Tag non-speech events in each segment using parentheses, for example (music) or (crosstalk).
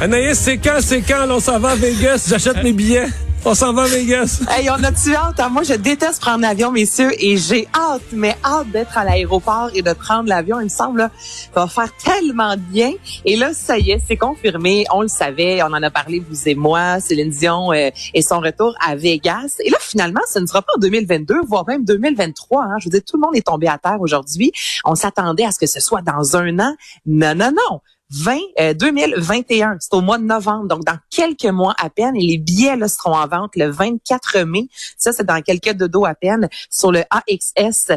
Anaïs, c'est quand, c'est quand? Là, on s'en va à Vegas. J'achète mes billets. On s'en va à Vegas. Hey, on a-tu hâte? Hein? Moi, je déteste prendre l'avion, messieurs, et j'ai hâte, mais hâte d'être à l'aéroport et de prendre l'avion. Il me semble, là, ça va faire tellement bien. Et là, ça y est, c'est confirmé. On le savait, on en a parlé, vous et moi, Céline Dion euh, et son retour à Vegas. Et là, finalement, ce ne sera pas en 2022, voire même 2023. Hein? Je veux dire, tout le monde est tombé à terre aujourd'hui. On s'attendait à ce que ce soit dans un an. Non, non, non. 20, 2021. Euh, c'est au mois de novembre, donc dans quelques mois à peine. Et les billets là, seront en vente le 24 mai. Ça, c'est dans quelques dodo à peine sur le AXS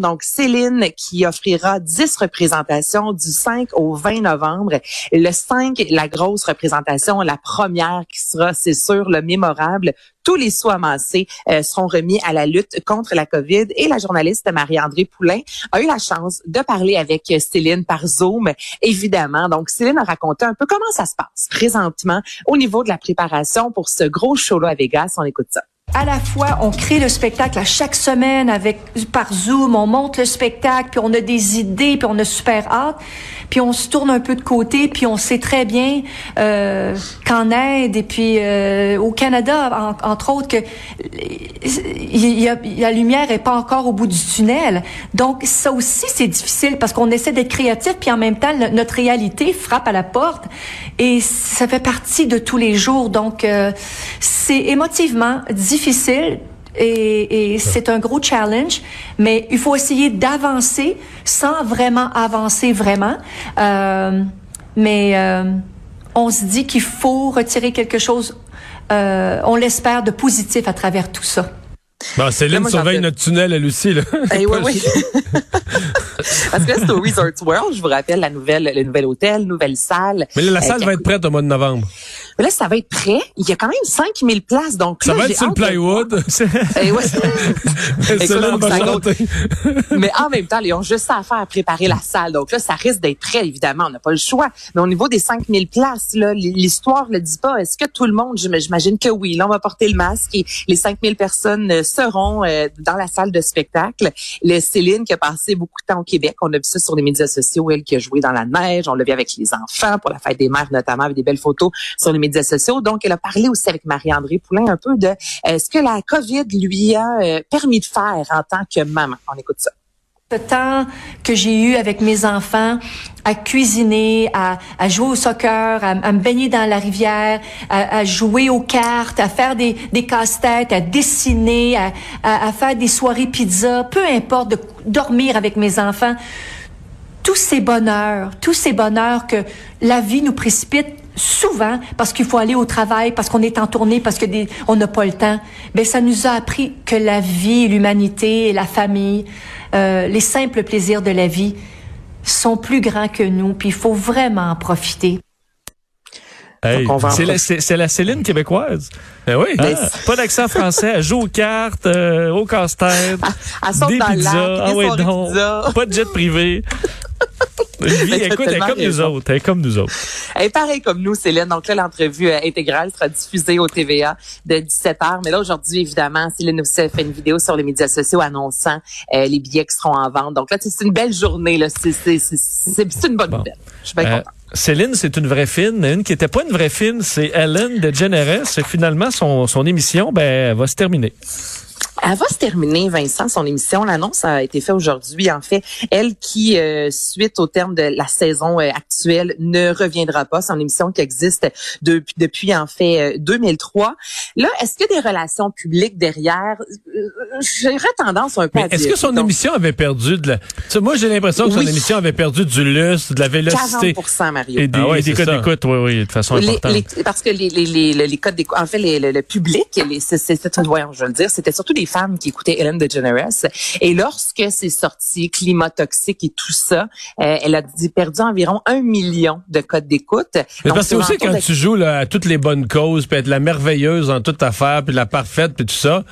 donc, Céline qui offrira 10 représentations du 5 au 20 novembre. Le 5, la grosse représentation, la première qui sera, c'est sûr, le mémorable. Tous les sous amassés euh, seront remis à la lutte contre la COVID. Et la journaliste Marie-André Poulain a eu la chance de parler avec Céline par Zoom, évidemment. Donc, Céline a raconté un peu comment ça se passe présentement au niveau de la préparation pour ce gros show-là à Vegas. On écoute ça à la fois, on crée le spectacle à chaque semaine avec par Zoom, on monte le spectacle, puis on a des idées, puis on a super hâte, puis on se tourne un peu de côté, puis on sait très bien euh, qu'en aide et puis euh, au Canada, entre autres, que la lumière est pas encore au bout du tunnel. Donc ça aussi c'est difficile parce qu'on essaie d'être créatif, puis en même temps notre réalité frappe à la porte et ça fait partie de tous les jours. Donc euh, c'est émotivement difficile difficile et, c'est un gros challenge, mais il faut essayer d'avancer sans vraiment avancer vraiment. Euh, mais euh, on se dit qu'il faut retirer quelque chose, euh, on l'espère, de positif à travers tout ça. Bon, Céline surveille notre tunnel, elle aussi. Là. Eh oui, oui. (laughs) Parce que c'est au Resort World, je vous rappelle, la nouvelle, le nouvel hôtel, nouvelle salle. Mais là, la salle va être prête au mois de novembre. Mais là, ça va être prêt. Il y a quand même 5000 places. Donc ça va être sur le plywood. Eh ouais. (laughs) (laughs) mais en même temps, ils ont juste ça à faire à préparer la salle. Donc là, ça risque d'être prêt, évidemment. On n'a pas le choix. Mais au niveau des 5000 places, là, l'histoire le dit pas. Est-ce que tout le monde, j'imagine que oui, là, on va porter le masque et les 5000 personnes euh, seront euh, dans la salle de spectacle. Le Céline qui a passé beaucoup de temps au Québec. On a vu ça sur les médias sociaux. Elle qui a joué dans la neige. On l'a vu avec les enfants pour la fête des mères, notamment avec des belles photos sur les Donc, elle a parlé aussi avec Marie-André Poulain un peu de euh, ce que la COVID lui a euh, permis de faire en tant que maman. On écoute ça. Le temps que j'ai eu avec mes enfants à cuisiner, à, jouer au soccer, à, me baigner dans la rivière, à, jouer aux cartes, à faire des, des casse-têtes, à dessiner, à, faire des soirées pizza, peu importe, de dormir avec mes enfants. Tous ces bonheurs, tous ces bonheurs que la vie nous précipite souvent parce qu'il faut aller au travail, parce qu'on est en tournée, parce que des, on n'a pas le temps. Mais ça nous a appris que la vie, l'humanité, la famille, euh, les simples plaisirs de la vie sont plus grands que nous. Puis il faut vraiment en profiter. C'est la, Céline québécoise. Ben oui. Ah, pas d'accent français. Elle joue aux cartes, euh, au casse-tête, (laughs) des pizzas. Ah ouais. Pas de jet privé. (laughs) écoute, elle est comme nous autres. Elle est comme nous autres. Elle est pareille comme nous, Céline. Donc là, l'entrevue euh, intégrale sera diffusée au TVA de 17h. Mais là, aujourd'hui, évidemment, Céline aussi a fait une vidéo sur les médias sociaux annonçant euh, les billets qui seront en vente. Donc là, c'est une belle journée. C'est une bonne nouvelle. Je suis bien euh, Céline, c'est une vraie fine. Une qui n'était pas une vraie fine, c'est Ellen DeGeneres. Et finalement, son, son émission ben, va se terminer. Elle va se terminer, Vincent, son émission. L'annonce a été faite aujourd'hui. En fait, elle qui, euh, suite au terme de la saison euh, actuelle, ne reviendra pas. C'est une émission qui existe depuis, depuis en fait 2003. Euh, Là, est-ce qu'il y a des relations publiques derrière? J'aurais tendance un peu à Est-ce que son émission avait perdu de la... moi, j'ai l'impression que son émission avait perdu du lustre, de la vélocité. 40 Mario. Et des, ah des codes d'écoute, oui, oui, de façon importante. parce que les, les, les, les codes d'écoute, en fait, le public, c'est, voyons, je veux le dire, c'était surtout des femmes qui écoutaient Ellen DeGeneres. Et lorsque c'est sorti, climat toxique et tout ça, euh, elle a perdu environ un million de codes d'écoute. Mais parce que aussi quand tu joues là, à toutes les bonnes causes, puis être la merveilleuse en toute affaire, puis la parfaite, puis tout ça,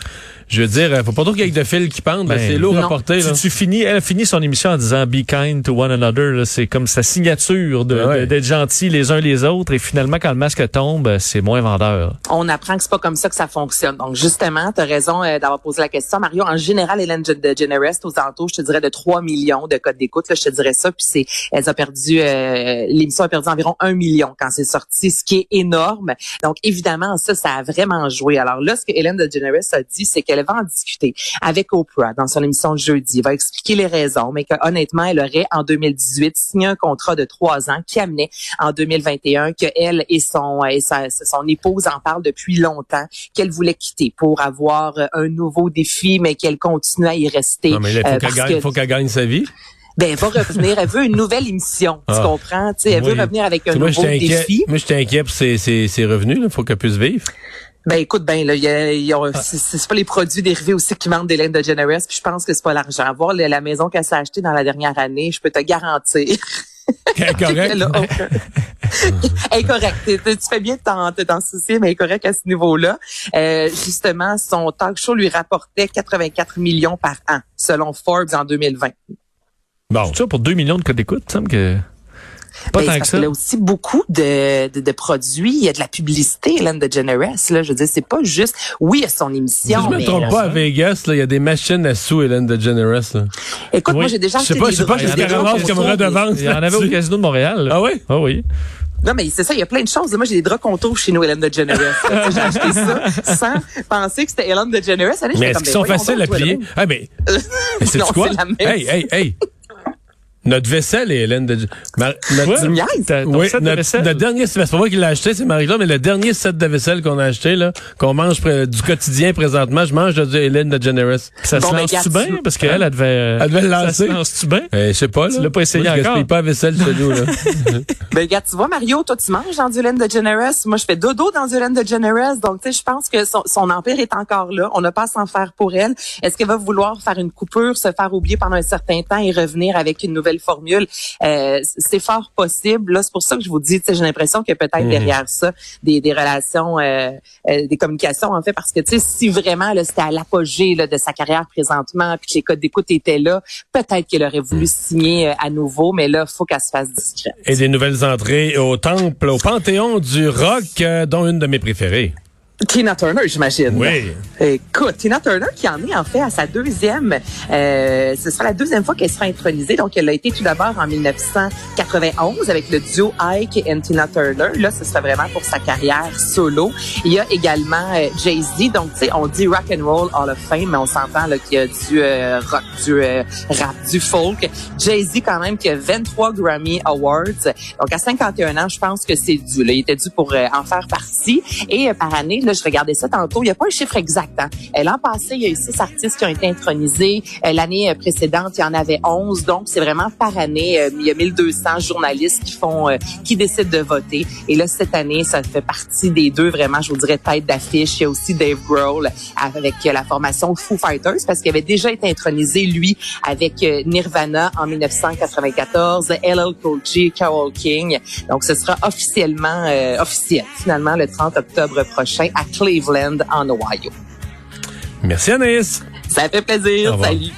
je veux dire, faut pas trop qu'il y ait de fils qui pendent. Ben, c'est lourd à porter. Là. Tu, finis, elle finit son émission en disant Be kind to one another. C'est comme sa signature de, d'être gentil les uns les autres. Et finalement, quand le masque tombe, c'est moins vendeur. On apprend que c'est pas comme ça que ça fonctionne. Donc, justement, tu as raison euh, d'avoir posé la question. Mario, en général, Hélène DeGeneres, aux alentours, je te dirais, de 3 millions de codes d'écoute. je te dirais ça. Puis c'est, elle a perdu, euh, l'émission a perdu environ 1 million quand c'est sorti, ce qui est énorme. Donc, évidemment, ça, ça a vraiment joué. Alors là, ce que Hélène DeGeneres a dit, c'est qu'elle va en discuter avec Oprah dans son émission de jeudi. Elle va expliquer les raisons, mais que honnêtement, elle aurait en 2018 signé un contrat de trois ans qui amenait en 2021 que elle et son et sa, son épouse en parlent depuis longtemps, qu'elle voulait quitter pour avoir un nouveau défi, mais qu'elle continue à y rester. Non, mais il faut qu'elle gagne, sa vie ben elle va revenir, elle veut une nouvelle émission, tu ah. comprends, tu sais, elle veut revenir avec un nouveau défi. Moi, je t'inquiète pour ses, ses, revenus, il faut qu'elle puisse vivre. Ben écoute, ben là, y a, ah. c'est pas les produits dérivés aussi qui manquent d'Hélène de Generous, puis je pense que c'est pas l'argent. Voir la, maison qu'elle s'est achetée dans la dernière année, je peux te garantir. (laughs) (laughs) Est correcte. Tu, fais bien de t'en soucier, mais correcte à ce niveau-là. Euh, justement, son talk show lui rapportait 84 millions par an, selon Forbes en 2020. Bon. C'est ça pour 2 millions de codes d'écoute, ça me que... Pas ben, tant que ça. Il y a aussi beaucoup de, de, de, produits. Il y a de la publicité, Hélène DeGeneres. Là, je veux dire, c'est pas juste. Oui, il y a son émission. Si je me trompe pas, à Vegas, là, il y a des machines à sous Hélène DeGeneres. Là. Écoute, moi, j'ai déjà acheté Je sais pas, je sais pas, je comme redevance. Il y en avait au Casino de Montréal. Ah oui? Ah oui. Non, mais c'est ça, il y a plein de choses. Moi, j'ai des draps contours chez nous, Hélène DeGeneres. (laughs) j'ai acheté ça sans penser que c'était Hélène DeGeneres. mais est-ce qu'ils sont faciles à plier? Ah, mais, (laughs) c'est quoi? Hey, hey, hey! Notre vaisselle est Hélène de notre, oui, notre, dernier c'est pas moi qui l'ai acheté, c'est Marie-Claude, mais le dernier set de vaisselle qu'on a acheté là, qu'on mange du quotidien présentement, je mange de Hélène de Generous. Ça se lance-tu bien? Parce qu'elle elle devait elle devait le lancer. Ça se lance-tu bien? Euh, je sais pas là. Tu l'as pas essayé moi, encore. Je pas la vaisselle chez nous là. (laughs) ben gars, tu vois Mario, toi tu manges dans du Hélène de Generous, moi je fais dodo dans du Hélène de Generous, donc tu sais je pense que son, son, empire est encore là, on n'a pas à s'en faire pour elle. Est-ce qu'elle va vouloir faire une coupure, se faire oublier pendant un certain temps et revenir avec une nouvelle formule euh, c'est fort possible. C'est pour ça que je vous dis, j'ai l'impression a peut-être mhm. derrière ça des, des relations, euh, euh, des communications en fait, parce que si vraiment c'était à l'apogée de sa carrière présentement, puis que les codes d'écoute étaient là, peut-être qu'elle aurait voulu mhm. signer à nouveau, mais là, faut qu'elle se fasse discrète. Et des nouvelles entrées au temple, au panthéon du rock, dont une de mes préférées. Tina Turner, j'imagine. Oui. Écoute, Tina Turner qui en est en fait à sa deuxième, euh, ce sera la deuxième fois qu'elle sera intronisée. Donc, elle a été tout d'abord en 1991 avec le duo Ike et Tina Turner. Là, ce sera vraiment pour sa carrière solo. Il y a également euh, Jay-Z. Donc, tu sais, on dit rock and roll Hall of Fame, mais on s'entend là qu'il y a du euh, rock, du euh, rap, du folk. Jay-Z quand même qui a 23 Grammy Awards. Donc, à 51 ans, je pense que c'est dû. Là. Il était dû pour en faire partie. Et par année, Là, je regardais ça tantôt. Il n'y a pas un chiffre exact. Hein. Euh, l'an passé, il y a eu six artistes qui ont été intronisés. Euh, l'année euh, précédente, il y en avait 11. Donc, c'est vraiment par année. Il y a 1200 journalistes qui font, qui décident de voter. Et là, cette année, ça fait partie des deux, vraiment, je vous dirais, tête d'affiche. Il y a aussi Dave Grohl avec la formation Foo Fighters parce qu'il avait déjà été intronisé, lui, avec Nirvana en 1994, LL Cool J, Carole King. Donc, ce sera officiellement, officiel, finalement, le 30 octobre prochain à Cleveland, en Ohio. Merci Anaïs. Ça fait plaisir. Salut.